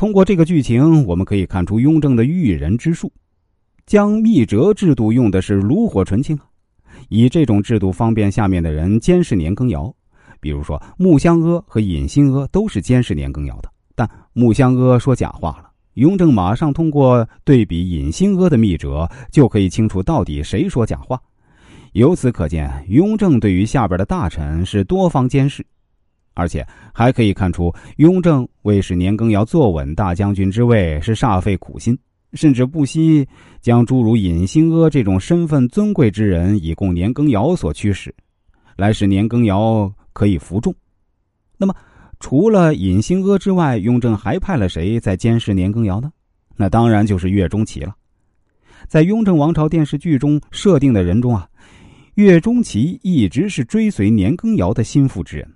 通过这个剧情，我们可以看出雍正的驭人之术。将密折制度用的是炉火纯青，以这种制度方便下面的人监视年羹尧。比如说，穆香阿和尹新阿都是监视年羹尧的，但穆香阿说假话了。雍正马上通过对比尹新阿的密折，就可以清楚到底谁说假话。由此可见，雍正对于下边的大臣是多方监视，而且还可以看出，雍正为使年羹尧坐稳大将军之位是煞费苦心。甚至不惜将诸如尹新阿这种身份尊贵之人以供年羹尧所驱使，来使年羹尧可以服众。那么，除了尹新阿之外，雍正还派了谁在监视年羹尧呢？那当然就是岳钟琪了。在《雍正王朝》电视剧中设定的人中啊，岳钟琪一直是追随年羹尧的心腹之人。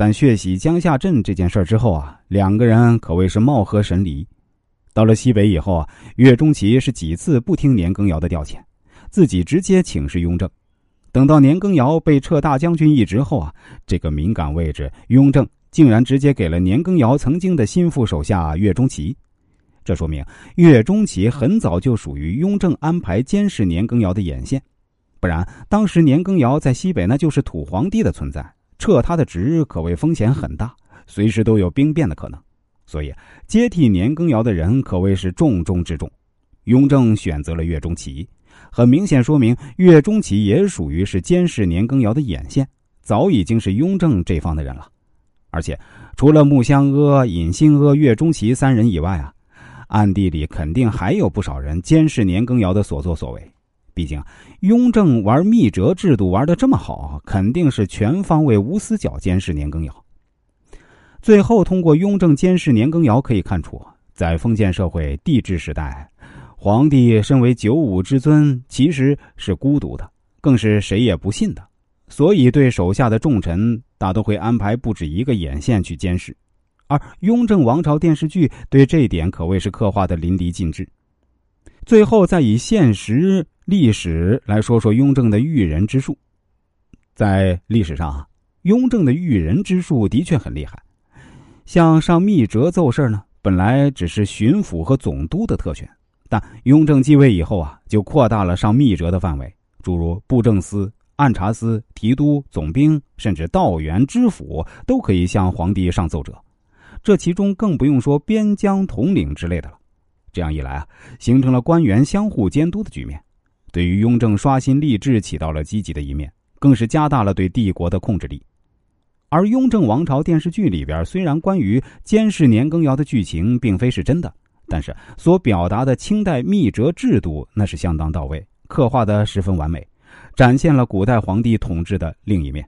但血洗江夏镇这件事之后啊，两个人可谓是貌合神离。到了西北以后啊，岳钟琪是几次不听年羹尧的调遣，自己直接请示雍正。等到年羹尧被撤大将军一职后啊，这个敏感位置，雍正竟然直接给了年羹尧曾经的心腹手下岳钟琪。这说明岳钟琪很早就属于雍正安排监视年羹尧的眼线，不然当时年羹尧在西北那就是土皇帝的存在，撤他的职可谓风险很大，随时都有兵变的可能。所以，接替年羹尧的人可谓是重中之重。雍正选择了岳钟琪，很明显说明岳钟琪也属于是监视年羹尧的眼线，早已经是雍正这方的人了。而且，除了穆香阿、尹新阿、岳钟琪三人以外啊，暗地里肯定还有不少人监视年羹尧的所作所为。毕竟，雍正玩密折制度玩的这么好，肯定是全方位、无死角监视年羹尧。最后，通过雍正监视年羹尧可以看出，在封建社会帝制时代，皇帝身为九五之尊，其实是孤独的，更是谁也不信的。所以，对手下的重臣大都会安排不止一个眼线去监视。而《雍正王朝》电视剧对这点可谓是刻画的淋漓尽致。最后，再以现实历史来说说雍正的驭人之术。在历史上啊，雍正的驭人之术的确很厉害。像上密折奏事呢，本来只是巡抚和总督的特权，但雍正继位以后啊，就扩大了上密折的范围，诸如布政司、按察司、提督、总兵，甚至道员、知府都可以向皇帝上奏折。这其中更不用说边疆统领之类的了。这样一来啊，形成了官员相互监督的局面，对于雍正刷新吏治起到了积极的一面，更是加大了对帝国的控制力。而《雍正王朝》电视剧里边，虽然关于监视年羹尧的剧情并非是真的，但是所表达的清代密折制度那是相当到位，刻画的十分完美，展现了古代皇帝统治的另一面。